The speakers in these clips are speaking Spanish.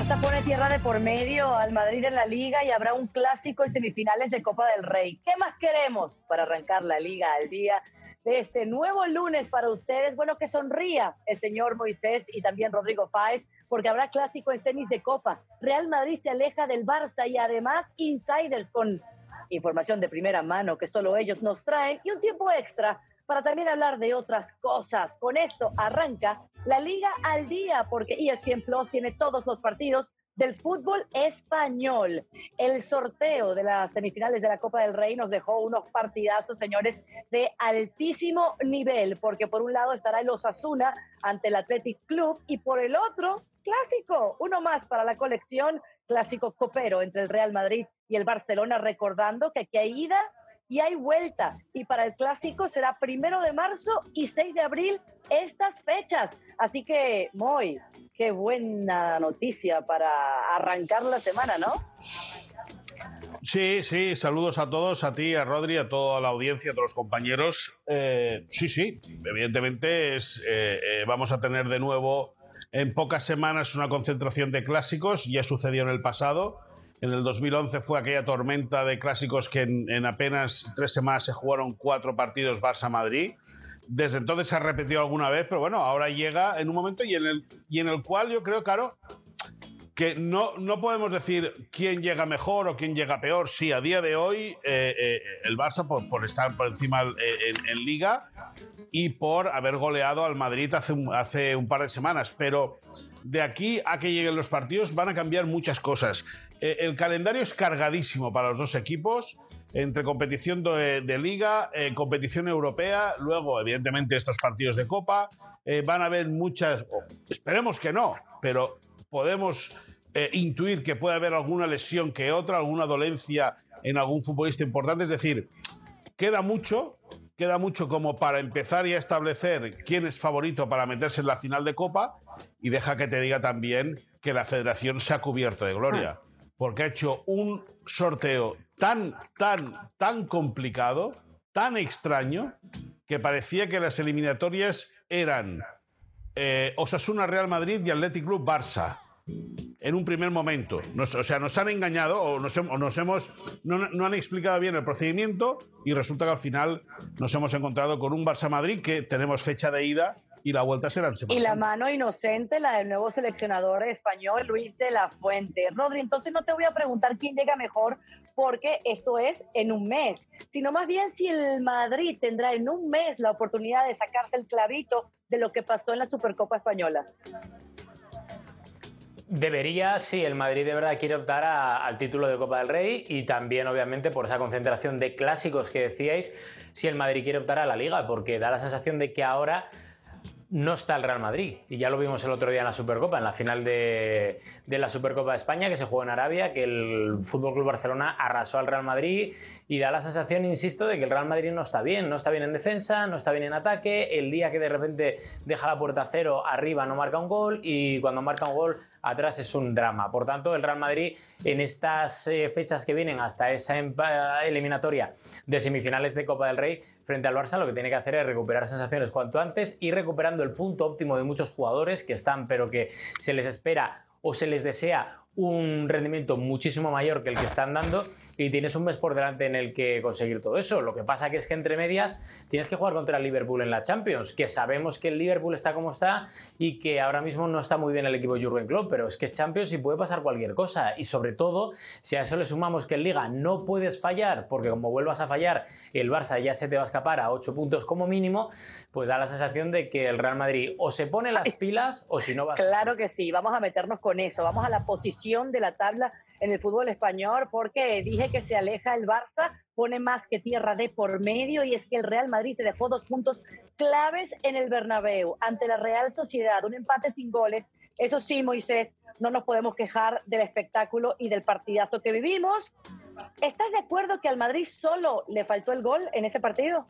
Barça pone tierra de por medio al Madrid en la liga y habrá un clásico en semifinales de Copa del Rey. ¿Qué más queremos para arrancar la liga al día de este nuevo lunes para ustedes? Bueno, que sonría el señor Moisés y también Rodrigo Fáez, porque habrá clásico en semis de Copa. Real Madrid se aleja del Barça y además insiders con información de primera mano que solo ellos nos traen y un tiempo extra para también hablar de otras cosas. Con esto arranca la Liga al Día, porque ESPN Plus tiene todos los partidos del fútbol español. El sorteo de las semifinales de la Copa del Rey nos dejó unos partidazos, señores, de altísimo nivel, porque por un lado estará el Osasuna ante el Athletic Club y por el otro, clásico, uno más para la colección, clásico copero entre el Real Madrid y el Barcelona, recordando que aquí hay ida y hay vuelta. Y para el clásico será primero de marzo y 6 de abril estas fechas. Así que, muy, qué buena noticia para arrancar la semana, ¿no? Sí, sí, saludos a todos, a ti, a Rodri, a toda la audiencia, a todos los compañeros. Eh, sí, sí, evidentemente eh, eh, vamos a tener de nuevo en pocas semanas una concentración de clásicos, ya sucedió en el pasado. En el 2011 fue aquella tormenta de clásicos que en, apenas tres semanas se jugaron cuatro partidos Barça-Madrid. Desde entonces se ha repetido alguna vez, pero bueno, ahora llega en un momento y en el, y en el cual yo creo, claro, que no, no podemos decir quién llega mejor o quién llega peor. Sí, a día de hoy eh, eh, el Barça por, estar por encima eh, en, Liga y por haber goleado al Madrid hace un, hace un par de semanas, pero de aquí a que lleguen los partidos van a cambiar muchas cosas. el calendario es cargadísimo para los dos equipos entre competición de, liga, competición europea, luego evidentemente estos partidos de copa, van a haber muchas, esperemos que no, pero podemos eh, intuir que puede haber alguna lesión que otra, alguna dolencia en algún futbolista importante. Es decir, queda mucho, queda mucho como para empezar y a establecer quién es favorito para meterse en la final de Copa y deja que te diga también que la federación se ha cubierto de gloria, porque ha hecho un sorteo tan, tan, tan complicado, tan extraño, que parecía que las eliminatorias eran eh, Osasuna Real Madrid y Athletic Club Barça. En un primer momento. o sea, nos han engañado o nos, hemos. No, han explicado bien el procedimiento y resulta que al final nos hemos encontrado con un Barça Madrid que tenemos fecha de ida y la vuelta será en semana. Y la mano inocente, la del nuevo seleccionador español, Luis de la Fuente. Rodri, entonces no te voy a preguntar quién llega mejor, porque esto es en un mes, sino más bien si el Madrid tendrá en un mes la oportunidad de sacarse el clavito de lo que pasó en la Supercopa Española. Debería, sí, el Madrid de verdad quiere optar al título de Copa del Rey y también, obviamente, por esa concentración de clásicos que decíais, si el Madrid quiere optar a la Liga, porque da la sensación de que ahora no está el Real Madrid. Y ya lo vimos el otro día en la Supercopa, en la final de, la Supercopa de España, que se jugó en Arabia, que el Fútbol Club Barcelona arrasó al Real Madrid y da la sensación, insisto, de que el Real Madrid no está bien. No está bien en defensa, no está bien en ataque. El día que de repente deja la puerta a cero, arriba no marca un gol y cuando marca un gol atrás es un drama. Por tanto, el Real Madrid en estas eh, fechas que vienen hasta esa eliminatoria de semifinales de Copa del Rey frente al Barça, lo que tiene que hacer es recuperar sensaciones cuanto antes y recuperando el punto óptimo de muchos jugadores que están, pero que se les espera o se les desea un rendimiento muchísimo mayor que el que están dando y tienes un mes por delante en el que conseguir todo eso. Lo que pasa que es que entre medias tienes que jugar contra el Liverpool en la Champions, que sabemos que el Liverpool está como está y que ahora mismo no está muy bien el equipo de Jurgen Klopp, pero es que es Champions y puede pasar cualquier cosa. Y sobre todo, si a eso le sumamos que en Liga no puedes fallar, porque como vuelvas a fallar, el Barça ya se te va a escapar a 8 puntos como mínimo, pues da la sensación de que el Real Madrid o se pone las pilas o si no va Claro que sí, vamos a meternos con eso, vamos a la posición de la tabla en el fútbol español porque dije que se aleja el Barça, pone más que tierra de por medio y es que el Real Madrid se dejó dos puntos claves en el Bernabéu ante la Real Sociedad, un empate sin goles. Eso sí, Moisés, no nos podemos quejar del espectáculo y del partidazo que vivimos. ¿Estás de acuerdo que al Madrid solo le faltó el gol en ese partido?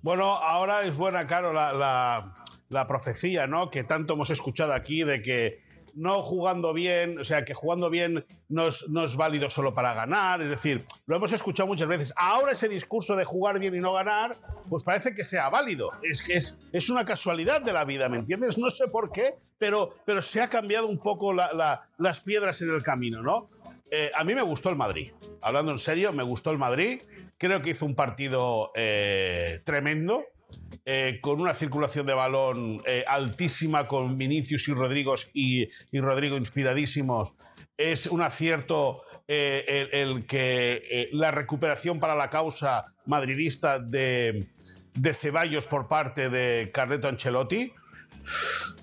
Bueno, ahora es buena, Caro, la, la, la profecía, ¿no? Que tanto hemos escuchado aquí de que no jugando bien, o sea, que jugando bien no es, no es, válido solo para ganar, es decir, lo hemos escuchado muchas veces. Ahora ese discurso de jugar bien y no ganar, pues parece que sea válido. Es que es, es una casualidad de la vida, ¿me entiendes? No sé por qué, pero, pero se ha cambiado un poco las piedras en el camino, ¿no? Eh, a mí me gustó el Madrid. Hablando en serio, me gustó el Madrid. Creo que hizo un partido eh, tremendo. Eh, con una circulación de balón altísima, con Vinicius y Rodrigo y, Rodrigo inspiradísimos. Es un acierto el, que la recuperación para la causa madridista de, de Ceballos por parte de Carleto Ancelotti.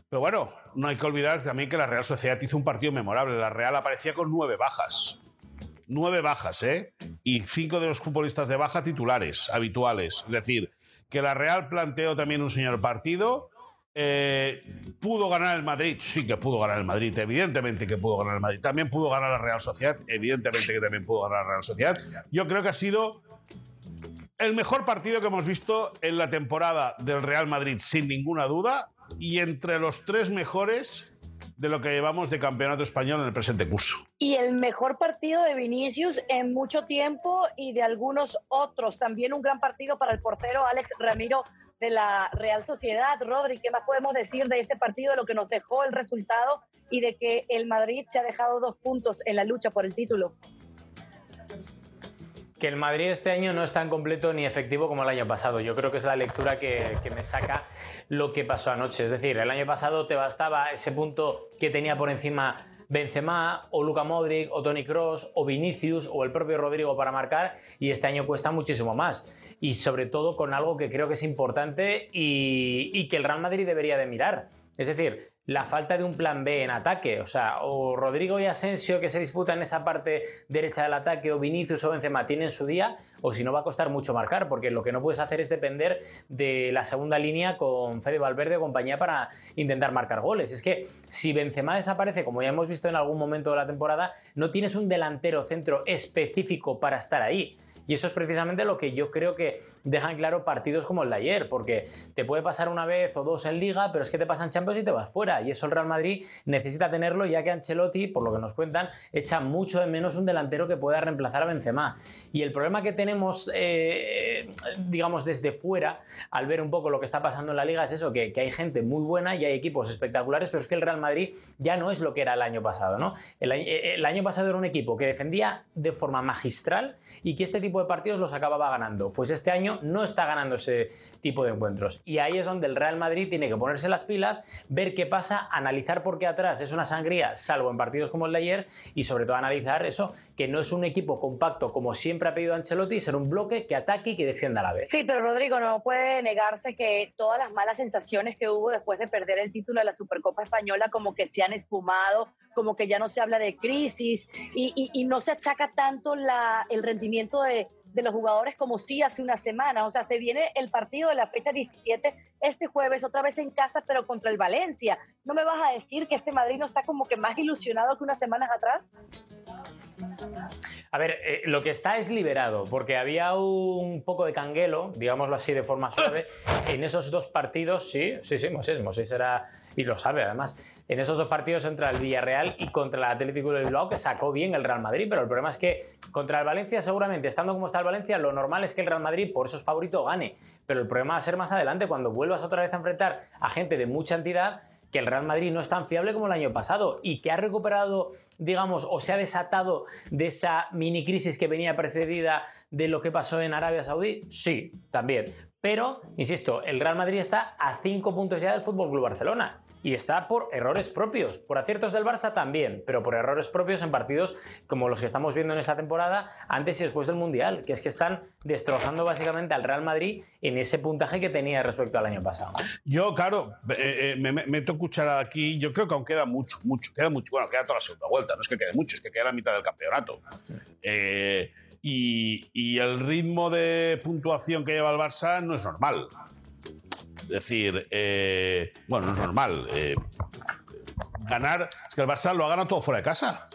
Pero bueno, no hay que olvidar también que la Real Sociedad hizo un partido memorable. La Real aparecía con nueve bajas. Nueve bajas, ¿eh? Y cinco de los futbolistas de baja titulares, habituales. Es decir, que la Real planteó también un señor partido. Eh, ¿Pudo ganar el Madrid? Sí que pudo ganar el Madrid, evidentemente que pudo ganar el Madrid. También pudo ganar la Real Sociedad, evidentemente que también pudo ganar la Real Sociedad. Yo creo que ha sido el mejor partido que hemos visto en la temporada del Real Madrid, sin ninguna duda y entre los tres mejores de lo que llevamos de campeonato español en el presente curso. Y el mejor partido de Vinicius en mucho tiempo y de algunos otros. También un gran partido para el portero Alex Ramiro de la Real Sociedad. Rodri, ¿qué más podemos decir de este partido, de lo que nos dejó el resultado y de que el Madrid se ha dejado dos puntos en la lucha por el título? Que el Madrid este año no es tan completo ni efectivo como el año pasado. Yo creo que es la lectura que, me saca lo que pasó anoche. Es decir, el año pasado te bastaba ese punto que tenía por encima Benzema o Luca Modric o Tony Cross o Vinicius o el propio Rodrigo para marcar y este año cuesta muchísimo más y sobre todo con algo que creo que es importante y que el Real Madrid debería de mirar. Es decir, la falta de un plan B en ataque. O sea, o Rodrigo y Asensio que se disputan esa parte derecha del ataque, o Vinicius o Benzema tienen su día, o si no va a costar mucho marcar, porque lo que no puedes hacer es depender de la segunda línea con Fede Valverde o compañía para intentar marcar goles. Es que si Benzema desaparece, como ya hemos visto en algún momento de la temporada, no tienes un delantero centro específico para estar ahí. Y eso es precisamente lo que yo creo que dejan claro partidos como el de ayer, porque te puede pasar una vez o dos en liga, pero es que te pasan Champions y te vas fuera. Y eso el Real Madrid necesita tenerlo, ya que Ancelotti, por lo que nos cuentan, echa mucho de menos un delantero que pueda reemplazar a Benzema. Y el problema que tenemos, eh, digamos, desde fuera, al ver un poco lo que está pasando en la liga, es eso, que, hay gente muy buena y hay equipos espectaculares, pero es que el Real Madrid ya no es lo que era el año pasado, ¿no? El, el año pasado era un equipo que defendía de forma magistral y que este tipo de partidos los acababa ganando. Pues este año no está ganando ese tipo de encuentros. Y ahí es donde el Real Madrid tiene que ponerse las pilas, ver qué pasa, analizar por qué atrás es una sangría, salvo en partidos como el de ayer, y sobre todo analizar eso, que no es un equipo compacto como siempre ha pedido Ancelotti, ser un bloque que ataque y que defienda a la vez. Sí, pero Rodrigo, no puede negarse que todas las malas sensaciones que hubo después de perder el título de la Supercopa Española como que se han espumado, como que ya no se habla de crisis y, y no se achaca tanto la, el rendimiento de, de los jugadores como sí hace una semana. O sea, se viene el partido de la fecha 17 este jueves, otra vez en casa, pero contra el Valencia. ¿No me vas a decir que este Madrid no está como que más ilusionado que unas semanas atrás? A ver, eh, lo que está es liberado, porque había un poco de canguelo, digámoslo así de forma suave, en esos dos partidos, sí, sí, sí, Mosés, Mosés era, y lo sabe además, en esos dos partidos contra el Villarreal y contra el Atlético de Bilbao, que sacó bien el Real Madrid, pero el problema es que contra el Valencia, seguramente, estando como está el Valencia, lo normal es que el Real Madrid, por eso es favorito, gane, pero el problema va a ser más adelante, cuando vuelvas otra vez a enfrentar a gente de mucha entidad, que el Real Madrid no es tan fiable como el año pasado y que ha recuperado, digamos, o se ha desatado de esa mini crisis que venía precedida de lo que pasó en Arabia Saudí, sí, también. Pero, insisto, el Real Madrid está a cinco puntos ya del Fútbol Club Barcelona y está por errores propios, por aciertos del Barça también, pero por errores propios en partidos como los que estamos viendo en esta temporada, antes y después del Mundial, que es que están destrozando básicamente al Real Madrid en ese puntaje que tenía respecto al año pasado. Yo, claro, eh, eh, me, meto cuchara aquí, yo creo que aún queda mucho, mucho, queda mucho, bueno, queda toda la segunda vuelta, no es que quede mucho, es que queda la mitad del campeonato. Eh, y, y el ritmo de puntuación que lleva el Barça no es normal. Es decir, eh, bueno, no es normal. Eh, ganar, es que el Barça lo ha ganado todo fuera de casa.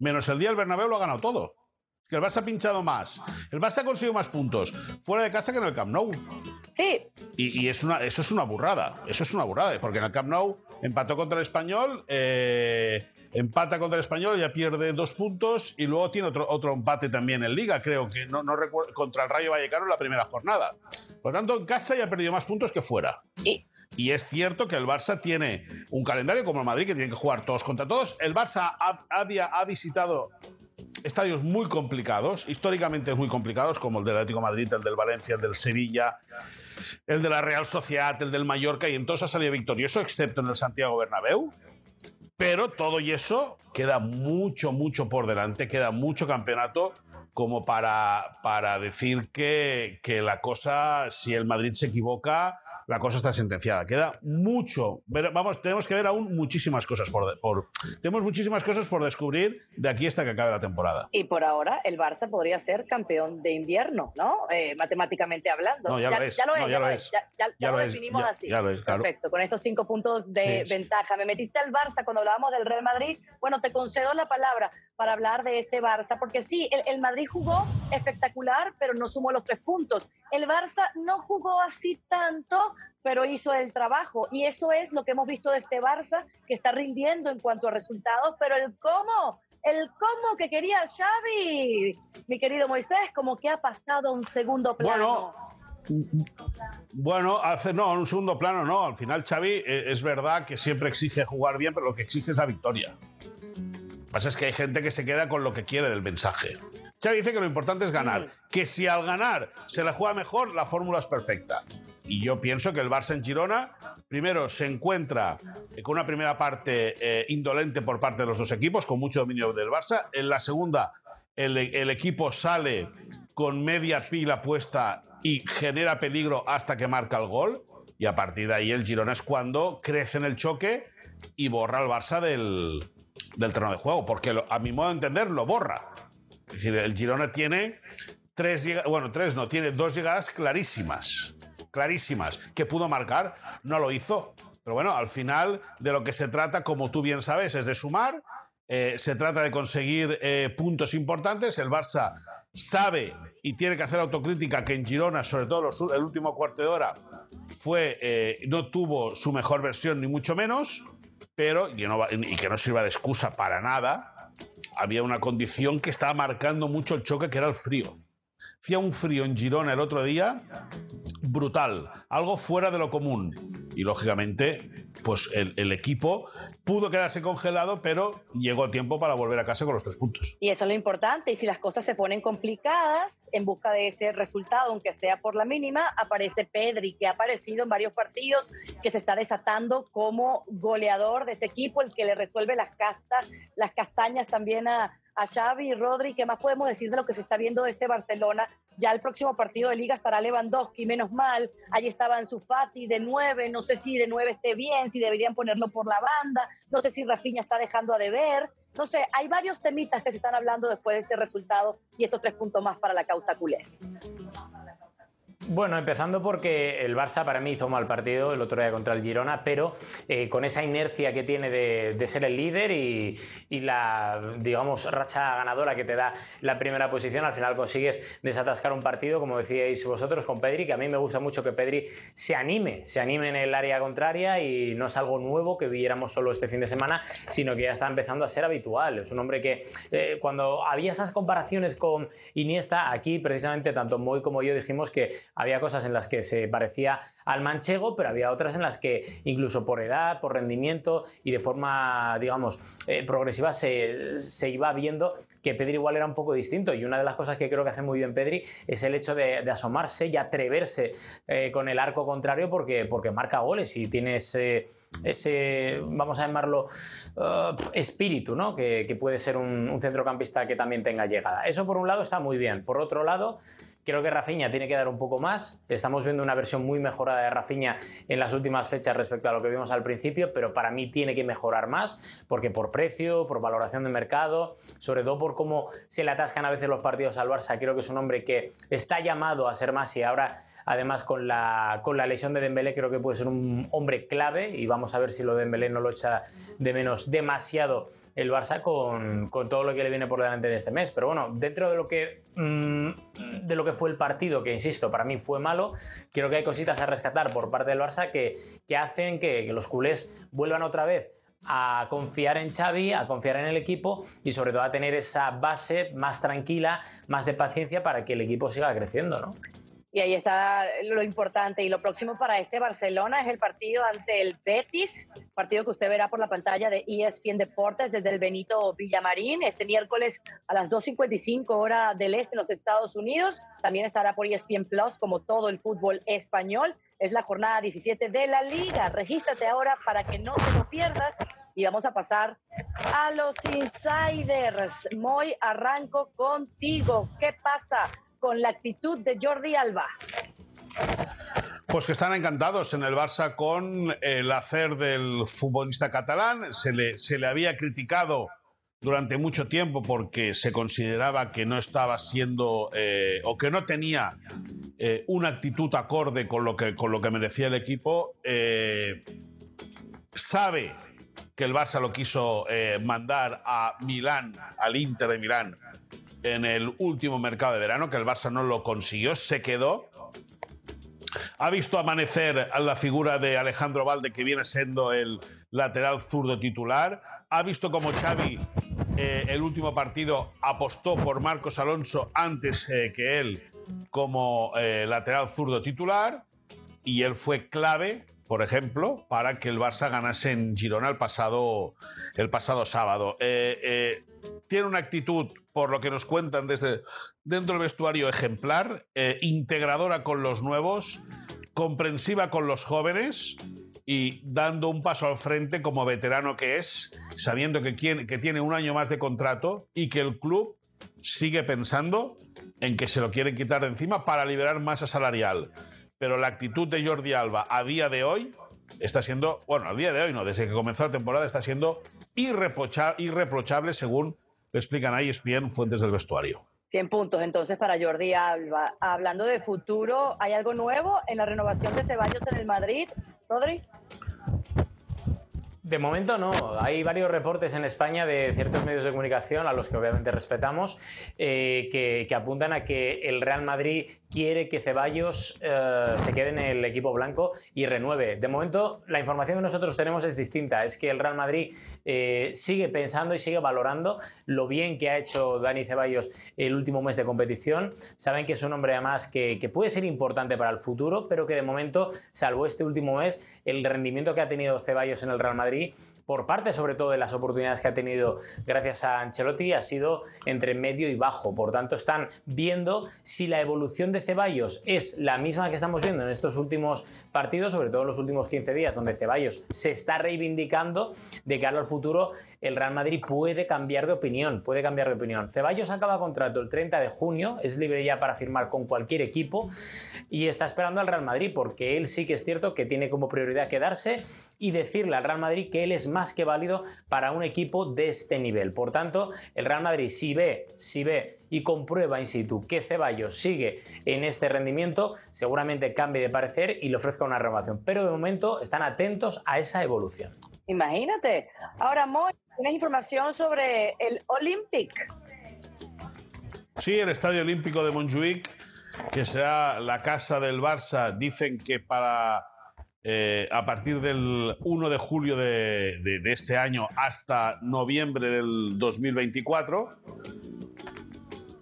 Menos el día del Bernabéu lo ha ganado todo. Es que el Barça ha pinchado más. El Barça ha conseguido más puntos fuera de casa que en el Camp Nou. Sí, Y, es una, eso es una burrada, eso es una burrada, porque en el Camp Nou empató contra el Español, eh, empata contra el Español, ya pierde dos puntos y luego tiene otro, otro empate también en Liga, creo que no, no recuerdo, contra el Rayo Vallecano en la primera jornada. Por lo tanto, en casa ya ha perdido más puntos que fuera. Y es cierto que el Barça tiene un calendario como el Madrid, que tiene que jugar todos contra todos. El Barça había, ha visitado estadios muy complicados, históricamente muy complicados, como el del Atlético Madrid, el del Valencia, el del Sevilla, el de la Real Sociedad, el del Mallorca, y entonces ha salido victorioso, excepto en el Santiago Bernabéu. Pero todo y eso queda mucho, mucho por delante, queda mucho campeonato como para, para decir que, que la cosa, si el Madrid se equivoca, la cosa está sentenciada. Queda mucho, vamos, tenemos que ver aún muchísimas cosas por, por, tenemos muchísimas cosas por descubrir de aquí hasta que acabe la temporada. Y por ahora el Barça podría ser campeón de invierno, ¿no? Eh, matemáticamente hablando. No, ya, lo es. Ya lo es. Ya, lo, es. Ya, lo, definimos así. Ya lo es, claro. Perfecto. Con estos cinco puntos de ventaja. Me metiste al Barça cuando hablábamos del Real Madrid. Bueno, te concedo la palabra para hablar de este Barça, porque sí, el, Madrid jugó espectacular, pero no sumó los tres puntos. El Barça no jugó así tanto, pero hizo el trabajo. Y eso es lo que hemos visto de este Barça, que está rindiendo en cuanto a resultados, pero el cómo, el cómo que quería Xavi, mi querido Moisés, como que ha pasado un segundo plano. Bueno, bueno, hace, no, un segundo plano no. Al final Xavi eh, es verdad que siempre exige jugar bien, pero lo que exige es la victoria. Lo que pasa es que hay gente que se queda con lo que quiere del mensaje. Xavi dice que lo importante es ganar, mm. que si al ganar se la juega mejor, la fórmula es perfecta. Y yo pienso que el Barça en Girona, primero, se encuentra con una primera parte eh, indolente por parte de los dos equipos, con mucho dominio del Barça. En la segunda, el, equipo sale con media pila puesta y genera peligro hasta que marca el gol. Y a partir de ahí el Girona es cuando crece en el choque y borra al Barça del, del terreno de juego, porque a mi modo de entender lo borra. Es decir, el Girona tiene tres, bueno, tres no, tiene dos llegadas clarísimas clarísimas que pudo marcar, no lo hizo. Pero bueno, al final de lo que se trata, como tú bien sabes, es de sumar. Eh, se trata de conseguir eh, puntos importantes. El Barça sabe y tiene que hacer autocrítica que en Girona, sobre todo el último cuarto de hora, fue, eh, no tuvo su mejor versión, ni mucho menos, pero y, que no sirva de excusa para nada. Había una condición que estaba marcando mucho el choque, que era el frío. Hacía un frío en Girona el otro día brutal, algo fuera de lo común. Y lógicamente, pues el, equipo pudo quedarse congelado, pero llegó tiempo para volver a casa con los tres puntos. Y eso es lo importante. Y si las cosas se ponen complicadas en busca de ese resultado, aunque sea por la mínima, aparece Pedri, que ha aparecido en varios partidos, que se está desatando como goleador de este equipo, el que le resuelve las castas, las castañas también a, a Xavi Rodri, ¿qué más podemos decir de lo que se está viendo de este Barcelona? Ya el próximo partido de liga estará Lewandowski, menos mal, allí estaba en su Fati de nueve, no sé si de nueve esté bien, si deberían ponerlo por la banda, no sé si Rafinha está dejando a deber, no sé, hay varios temitas que se están hablando después de este resultado y estos tres puntos más para la causa culé. Bueno, empezando porque el Barça para mí hizo mal partido el otro día contra el Girona, pero eh, con esa inercia que tiene de, ser el líder y, la, digamos, racha ganadora que te da la primera posición, al final consigues desatascar un partido, como decíais vosotros, con Pedri, que a mí me gusta mucho que Pedri se anime, se anime en el área contraria y no es algo nuevo que viéramos solo este fin de semana, sino que ya está empezando a ser habitual. Es un hombre que eh, cuando había esas comparaciones con Iniesta, aquí precisamente tanto Moy como yo dijimos que había cosas en las que se parecía al manchego, pero había otras en las que incluso por edad, por rendimiento y de forma, digamos, eh, progresiva se, iba viendo que Pedri igual era un poco distinto. Y una de las cosas que creo que hace muy bien Pedri es el hecho de, asomarse y atreverse eh, con el arco contrario porque, porque marca goles y tiene ese, ese vamos a llamarlo, uh, espíritu, ¿no? Que, puede ser un centrocampista que también tenga llegada. Eso por un lado está muy bien. Por otro lado, Creo que Rafinha tiene que dar un poco más. Estamos viendo una versión muy mejorada de Rafinha en las últimas fechas respecto a lo que vimos al principio, pero para mí tiene que mejorar más, porque por precio, por valoración de mercado, sobre todo por cómo se le atascan a veces los partidos al Barça, creo que es un hombre que está llamado a ser más y ahora además con la, con la lesión de Dembélé creo que puede ser un hombre clave y vamos a ver si lo de Dembélé no lo echa de menos demasiado el Barça con, todo lo que le viene por delante de este mes. Pero bueno, dentro de lo que mm, de lo que fue el partido, que insisto, para mí fue malo, creo que hay cositas a rescatar por parte del Barça que, que hacen que, que los culés vuelvan otra vez a confiar en Xavi, a confiar en el equipo y sobre todo a tener esa base más tranquila, más de paciencia para que el equipo siga creciendo, ¿no? Y ahí está lo importante. Y lo próximo para este Barcelona es el partido ante el Betis, partido que usted verá por la pantalla de ESPN Deportes desde el Benito Villamarín, este miércoles a las 2.55 hora del este en los Estados Unidos. También estará por ESPN Plus, como todo el fútbol español. Es la jornada 17 de la liga. Regístrate ahora para que no te lo pierdas. Y vamos a pasar a los insiders. Moy, arranco contigo. ¿Qué pasa? Con la actitud de Jordi Alba? Pues que están encantados en el Barça con el hacer del futbolista catalán. Se le, se le había criticado durante mucho tiempo porque se consideraba que no estaba siendo eh, o que no tenía eh, una actitud acorde con lo que, con lo que merecía el equipo. Eh, sabe que el Barça lo quiso mandar a Milán, al Inter de Milán, en el último mercado de verano, que el Barça no lo consiguió, se quedó. Ha visto amanecer a la figura de Alejandro Valde, que viene siendo el lateral zurdo titular. Ha visto como Xavi, eh, el último partido, apostó por Marcos Alonso antes eh, que él como eh, lateral zurdo titular. Y él fue clave por ejemplo, para que el Barça ganase en Girona el pasado, el pasado sábado. Eh, eh, tiene una actitud, por lo que nos cuentan desde dentro del vestuario, ejemplar, eh, integradora con los nuevos, comprensiva con los jóvenes y dando un paso al frente como veterano que es, sabiendo que, que tiene un año más de contrato y que el club sigue pensando en que se lo quieren quitar de encima para liberar masa salarial. Pero la actitud de Jordi Alba a día de hoy está siendo, bueno, a día de hoy no, desde que comenzó la temporada está siendo irreprochable, según le explican ahí ESPN fuentes del vestuario. 100 puntos entonces para Jordi Alba. Hablando de futuro, ¿hay algo nuevo en la renovación de Ceballos en el Madrid, Rodri? De momento no. Hay varios reportes en España de ciertos medios de comunicación, a los que obviamente respetamos, eh, que, apuntan a que el Real Madrid quiere que Ceballos eh, se quede en el equipo blanco y renueve. De momento, la información que nosotros tenemos es distinta. Es que el Real Madrid eh, sigue pensando y sigue valorando lo bien que ha hecho Dani Ceballos el último mes de competición. Saben que es un hombre además que, que puede ser importante para el futuro, pero que de momento, salvo este último mes, el rendimiento que ha tenido Ceballos en el Real Madrid por parte sobre todo de las oportunidades que ha tenido gracias a Ancelotti, ha sido entre medio y bajo. Por tanto, están viendo si la evolución de Ceballos es la misma que estamos viendo en estos últimos partidos, sobre todo en los últimos 15 días, donde Ceballos se está reivindicando de cara al futuro, el Real Madrid puede cambiar de opinión, puede cambiar de opinión. Ceballos acaba contrato el 30 de junio, es libre ya para firmar con cualquier equipo y está esperando al Real Madrid porque él sí que es cierto que tiene como prioridad quedarse y decirle al Real Madrid que él es más que válido para un equipo de este nivel. Por tanto, el Real Madrid si ve, si ve y comprueba in situ que Ceballos sigue en este rendimiento, seguramente cambie de parecer y le ofrezca una renovación. Pero de momento están atentos a esa evolución. Imagínate. Ahora, Moy, ¿tienes información sobre el Olympic? Sí, el Estadio Olímpico de Montjuic, que será la casa del Barça, dicen que para eh, a partir del 1 de julio de, este año hasta noviembre del 2024.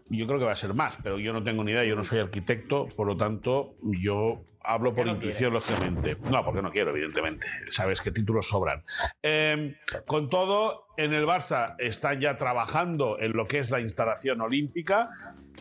Yo creo que va a ser más, pero yo no tengo ni idea, yo no soy arquitecto, por lo tanto, yo hablo por intuición, lógicamente. No, porque no quiero, evidentemente. Sabes qué títulos sobran. Em, con todo, en el Barça están ya trabajando en lo que es la instalación olímpica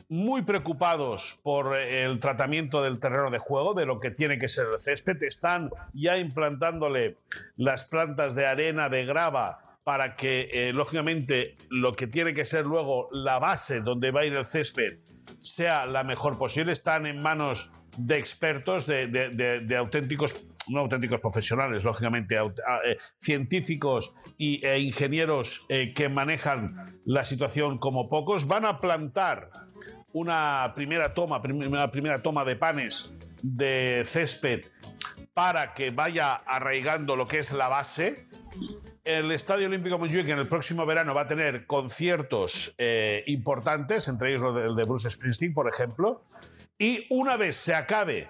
muy preocupados por el tratamiento del terreno de juego, de lo que tiene que ser el césped. Están ya implantándole las plantas de arena, de grava, para que, eh, lógicamente, lo que tiene que ser luego la base donde va a ir el césped sea la mejor posible. Están en manos de expertos, de, auténticos, no auténticos profesionales, lógicamente, eh, científicos y, e ingenieros eh, que manejan la situación como pocos. Van a plantar una primera toma, una primera toma de panes de césped para que vaya arraigando lo que es la base. El Estadio Olímpico Montjuic en el próximo verano va a tener conciertos eh, importantes, entre ellos el de Bruce Springsteen, por ejemplo. Y una vez se acabe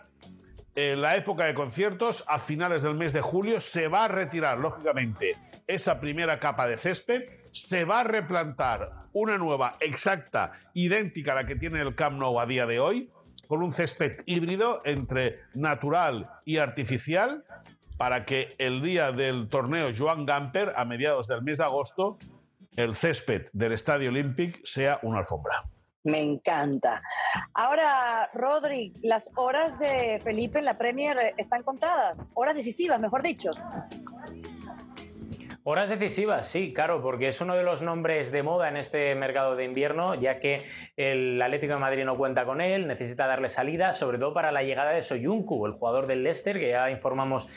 eh, la época de conciertos, a finales del mes de julio, se va a retirar, lógicamente, esa primera capa de césped, se va a replantar una nueva, exacta, idéntica a la que tiene el Camp Nou a día de hoy, con un césped híbrido entre natural y artificial, para que el día del torneo Joan Gamper, a mediados del mes de agosto, el césped del Estadio Olímpic sea una alfombra. Me encanta. Ahora, Rodri, las horas de Felipe en la Premier están contadas, horas decisivas, mejor dicho. Horas decisivas, sí, claro, porque es uno de los nombres de moda en este mercado de invierno, ya que el Atlético de Madrid no cuenta con él, necesita darle salida, sobre todo para la llegada de Soyuncu, el jugador del Leicester, que ya informamos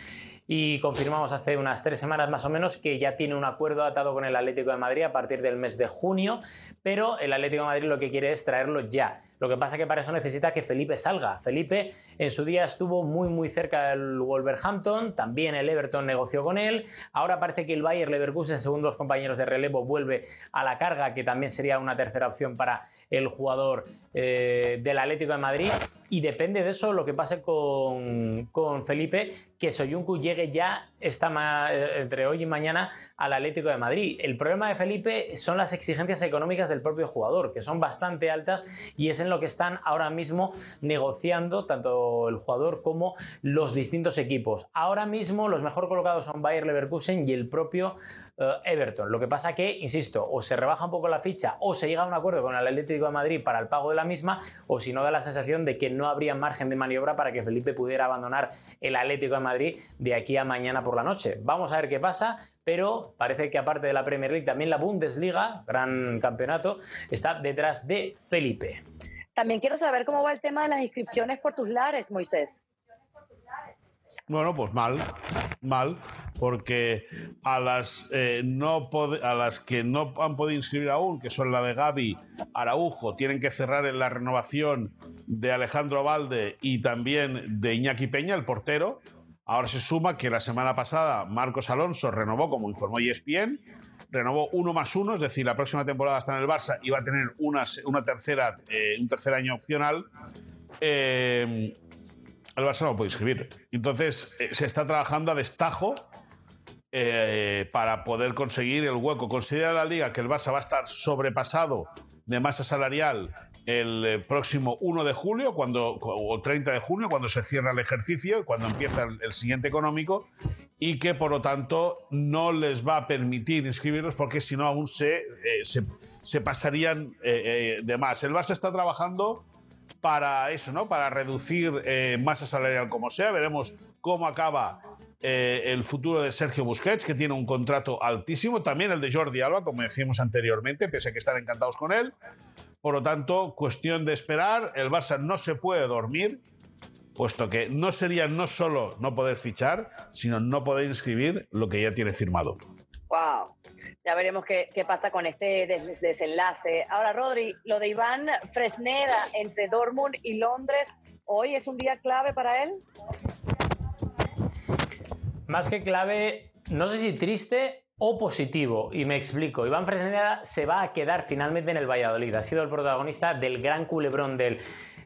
y confirmamos hace unas tres semanas más o menos que ya tiene un acuerdo atado con el Atlético de Madrid a partir del mes de junio, pero el Atlético de Madrid lo que quiere es traerlo ya. Lo que pasa es que para eso necesita que Felipe salga. Felipe en su día estuvo muy muy cerca del Wolverhampton, también el Everton negoció con él. Ahora parece que el Bayer Leverkusen, según los compañeros de relevo, vuelve a la carga, que también sería una tercera opción para el jugador eh, del Atlético de Madrid. Y depende de eso lo que pase con, con Felipe, que Soyuncu llegue ya esta eh, entre hoy y mañana al Atlético de Madrid. El problema de Felipe son las exigencias económicas del propio jugador, que son bastante altas y es en lo que están ahora mismo negociando tanto el jugador como los distintos equipos. Ahora mismo los mejor colocados son Bayer Leverkusen y el propio eh, Everton. Lo que pasa que, insisto, o se rebaja un poco la ficha o se llega a un acuerdo con el Atlético de Madrid para el pago de la misma, o si no da la sensación de que no habría margen de maniobra para que Felipe pudiera abandonar el Atlético de Madrid de aquí a mañana por la noche. Vamos a ver qué pasa, pero parece que aparte de la Premier League, también la Bundesliga, gran campeonato, está detrás de Felipe. También quiero saber cómo va el tema de las inscripciones por tus lares, Moisés. Bueno, pues mal, mal, porque a las, eh, no a las que no han podido inscribir aún, que son la de Gaby Araujo, tienen que cerrar en la renovación de Alejandro Valde y también de Iñaki Peña, el portero. Ahora se suma que la semana pasada Marcos Alonso renovó, como informó ESPN, renovó uno más uno, es decir, la próxima temporada está en el Barça y va a tener una, una tercera, eh, un tercer año opcional. Eh, el Barça no puede inscribir. Entonces, eh, se está trabajando a destajo eh, para poder conseguir el hueco. Considera la liga que el Barça va a estar sobrepasado de masa salarial el eh, próximo 1 de julio cuando, o 30 de junio, cuando se cierra el ejercicio y cuando empieza el, siguiente económico, y que por lo tanto no les va a permitir inscribirlos porque si no aún se, se, pasarían de más. El Barça está trabajando para eso, ¿no? Para reducir eh, masa salarial como sea. Veremos cómo acaba eh, el futuro de Sergio Busquets, que tiene un contrato altísimo. También el de Jordi Alba, como decíamos anteriormente, pese a que están encantados con él. Por lo tanto, cuestión de esperar. El Barça no se puede dormir, puesto que no sería no solo no poder fichar, sino no poder inscribir lo que ya tiene firmado. ¡Wow! Ya veremos qué, pasa con este desenlace. Ahora, Rodri, lo de Iván Fresneda entre Dortmund y Londres, ¿hoy es un día clave para él? Más que clave, no sé si triste o positivo, y me explico. Iván Fresneda se va a quedar finalmente en el Valladolid. Ha sido el protagonista del gran culebrón del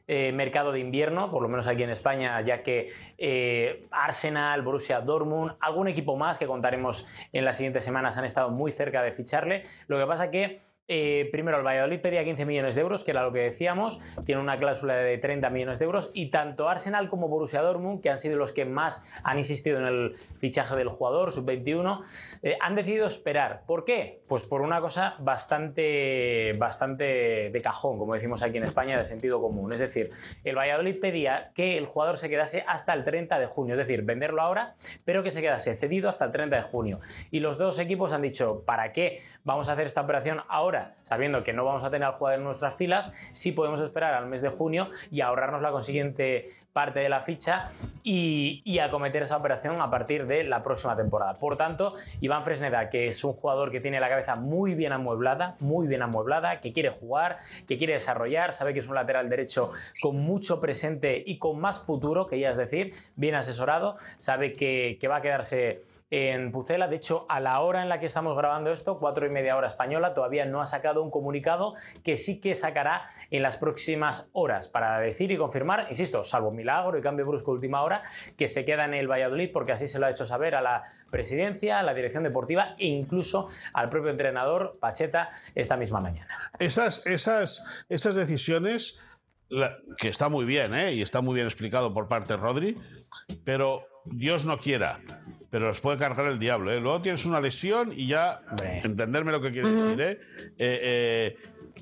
eh, mercado de invierno, por lo menos aquí en España, ya que eh, Arsenal, Borussia Dortmund, algún equipo más que contaremos en las siguientes semanas han estado muy cerca de ficharle. Lo que pasa que eh, primero, el Valladolid pedía 15 millones de euros, que era lo que decíamos, tiene una cláusula de 30 millones de euros, y tanto Arsenal como Borussia Dortmund, que han sido los que más han insistido en el fichaje del jugador, sub-21, eh, han decidido esperar. ¿Por qué? Pues por una cosa bastante, bastante de cajón, como decimos aquí en España, de sentido común. Es decir, el Valladolid pedía que el jugador se quedase hasta el 30 de junio, es decir, venderlo ahora, pero que se quedase cedido hasta el 30 de junio. Y los dos equipos han dicho, ¿para qué vamos a hacer esta operación ahora? Sabiendo que no vamos a tener al jugador en nuestras filas, sí podemos esperar al mes de junio y ahorrarnos la consiguiente parte de la ficha y, acometer esa operación a partir de la próxima temporada. Por tanto, Iván Fresneda, que es un jugador que tiene la cabeza muy bien amueblada, muy bien amueblada, que quiere jugar, que quiere desarrollar, sabe que es un lateral derecho con mucho presente y con más futuro, que es decir, bien asesorado, sabe que va a quedarse en Pucela. De hecho, a la hora en la que estamos grabando esto, cuatro y media hora española, todavía no ha sacado un comunicado que sí que sacará en las próximas horas para decir y confirmar, insisto, salvo milagro y cambio brusco última hora, que se queda en el Valladolid porque así se lo ha hecho saber a la presidencia, a la dirección deportiva e incluso al propio entrenador Pacheta esta misma mañana. Esas, esas, esas decisiones que está muy bien, ¿eh? y está muy bien explicado por parte de Rodri, pero Dios no quiera, pero los puede cargar el diablo. ¿eh? Luego tienes una lesión y ya, entenderme lo que quiere decir, ¿eh? Eh, ¿eh?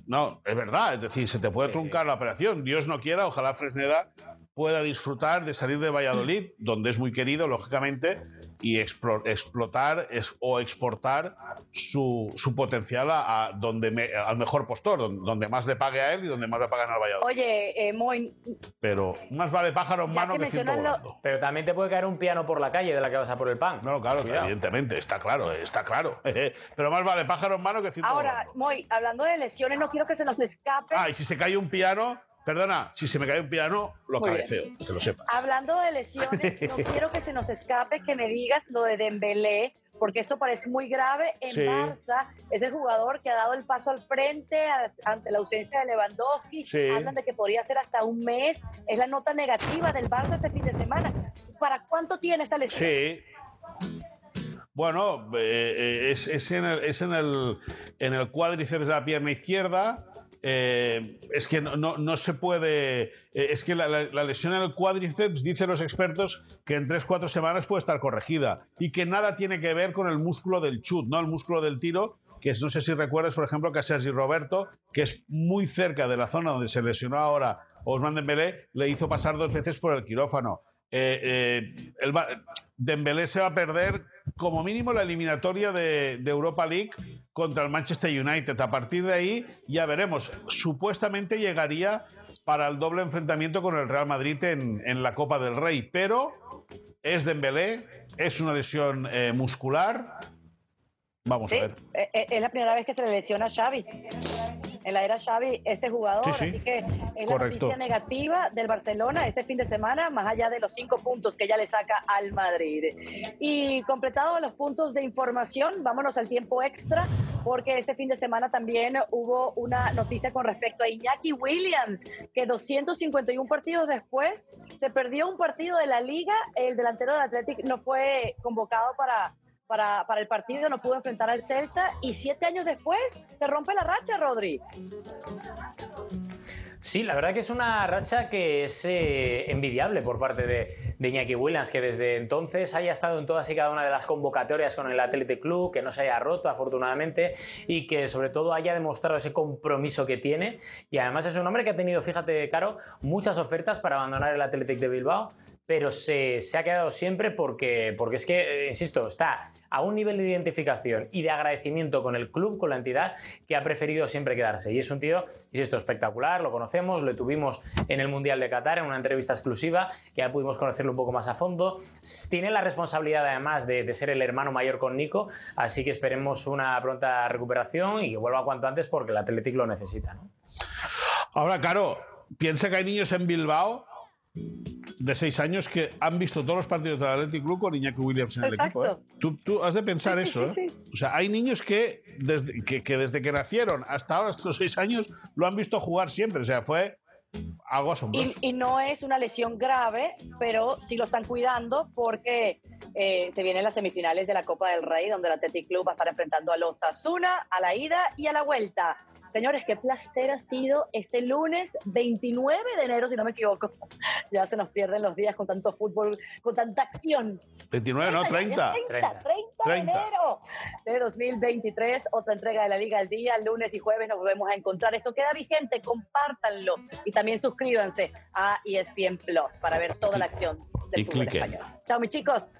No, es verdad, es decir, se te puede truncar la operación. Dios no quiera, ojalá Fresneda pueda disfrutar de salir de Valladolid, donde es muy querido, lógicamente, y explotar o exportar su, potencial a, donde al mejor postor, donde, más le pague a él y donde más le pagan al Valladolid. Oye, eh, Pero más vale pájaro en mano que, ciento volando. Pero también te puede caer un piano por la calle de la que vas a por el pan. No, claro, evidentemente, está claro, está claro. Pero más vale pájaro en mano que ciento Ahora, Moy, hablando de lesiones, no quiero que se nos escape. Ah, y si se cae un piano, Perdona, si se me cae un piano, lo cabeceo, que lo sepa. Hablando de lesiones, no quiero que se nos escape que me digas lo de Dembélé, porque esto parece muy grave. En Barça es el jugador que ha dado el paso al frente ante la ausencia de Lewandowski. Hablan de que podría ser hasta un mes. Es la nota negativa del Barça este fin de semana. ¿Para cuánto tiene esta lesión? Sí. Bueno, eh, eh, es, en el, es en el, en el cuádriceps de la pierna izquierda. Eh, es que no, se puede. Eh, es que la, lesión en el cuádriceps, dicen los expertos, que en 3-4 semanas puede estar corregida y que nada tiene que ver con el músculo del chut, ¿no? El músculo del tiro, que no sé si recuerdas, por ejemplo, que a Sergi Roberto, que es muy cerca de la zona donde se lesionó ahora Osman Dembélé, le hizo pasar dos veces por el quirófano. Eh, el, Dembélé se va a perder como mínimo la eliminatoria de Europa League contra el Manchester United. A partir de ahí ya veremos. Supuestamente llegaría para el doble enfrentamiento con el Real Madrid en, la Copa del Rey, pero es Dembélé, es una lesión eh, muscular. Vamos a ver. Eh, eh, es la primera vez que se le lesiona a Xavi en la era Xavi este jugador, así que es la noticia negativa del Barcelona este fin de semana, más allá de los cinco puntos que ya le saca al Madrid. Y completado los puntos de información, vámonos al tiempo extra, porque este fin de semana también hubo una noticia con respecto a Iñaki Williams, que 251 partidos después se perdió un partido de la liga, el delantero del Athletic no fue convocado para para, para, el partido, no pudo enfrentar al Celta y siete años después se rompe la racha, Rodri. Sí, la verdad que es una racha que es eh, envidiable por parte de, de, Iñaki Williams, que desde entonces haya estado en todas y cada una de las convocatorias con el Athletic Club, que no se haya roto afortunadamente y que sobre todo haya demostrado ese compromiso que tiene. Y además es un hombre que ha tenido, fíjate, Caro, muchas ofertas para abandonar el Athletic de Bilbao pero se, ha quedado siempre porque, es que, eh, insisto, está a un nivel de identificación y de agradecimiento con el club, con la entidad, que ha preferido siempre quedarse. Y es un tío, insisto, espectacular, lo conocemos, lo tuvimos en el Mundial de Qatar, en una entrevista exclusiva, que ya pudimos conocerlo un poco más a fondo. Tiene la responsabilidad además de, ser el hermano mayor con Nico, así que esperemos una pronta recuperación y que vuelva cuanto antes porque el Atlético lo necesita. Ahora, Caro, piensa que hay niños en Bilbao de seis años que han visto todos los partidos del Athletic Club con Iñaki Williams en el equipo. ¿eh? Tú, has de pensar eso. ¿eh? O sea, hay niños que desde que, desde que nacieron hasta ahora, estos seis años, lo han visto jugar siempre. O sea, fue algo asombroso. Y, no es una lesión grave, pero sí lo están cuidando porque eh, se vienen las semifinales de la Copa del Rey, donde el Athletic Club va a estar enfrentando a los Asuna a la ida y a la vuelta. Señores, qué placer ha sido este lunes 29 de enero, si no me equivoco. Ya se nos pierden los días con tanto fútbol, con tanta acción. 29, no, 30. 30, 30, de enero de 2023. Otra entrega de la Liga al Día. Lunes y jueves nos volvemos a encontrar. Esto queda vigente, compártanlo. Y también suscríbanse a ESPN Plus para ver toda la acción del fútbol español. Chao, mis chicos.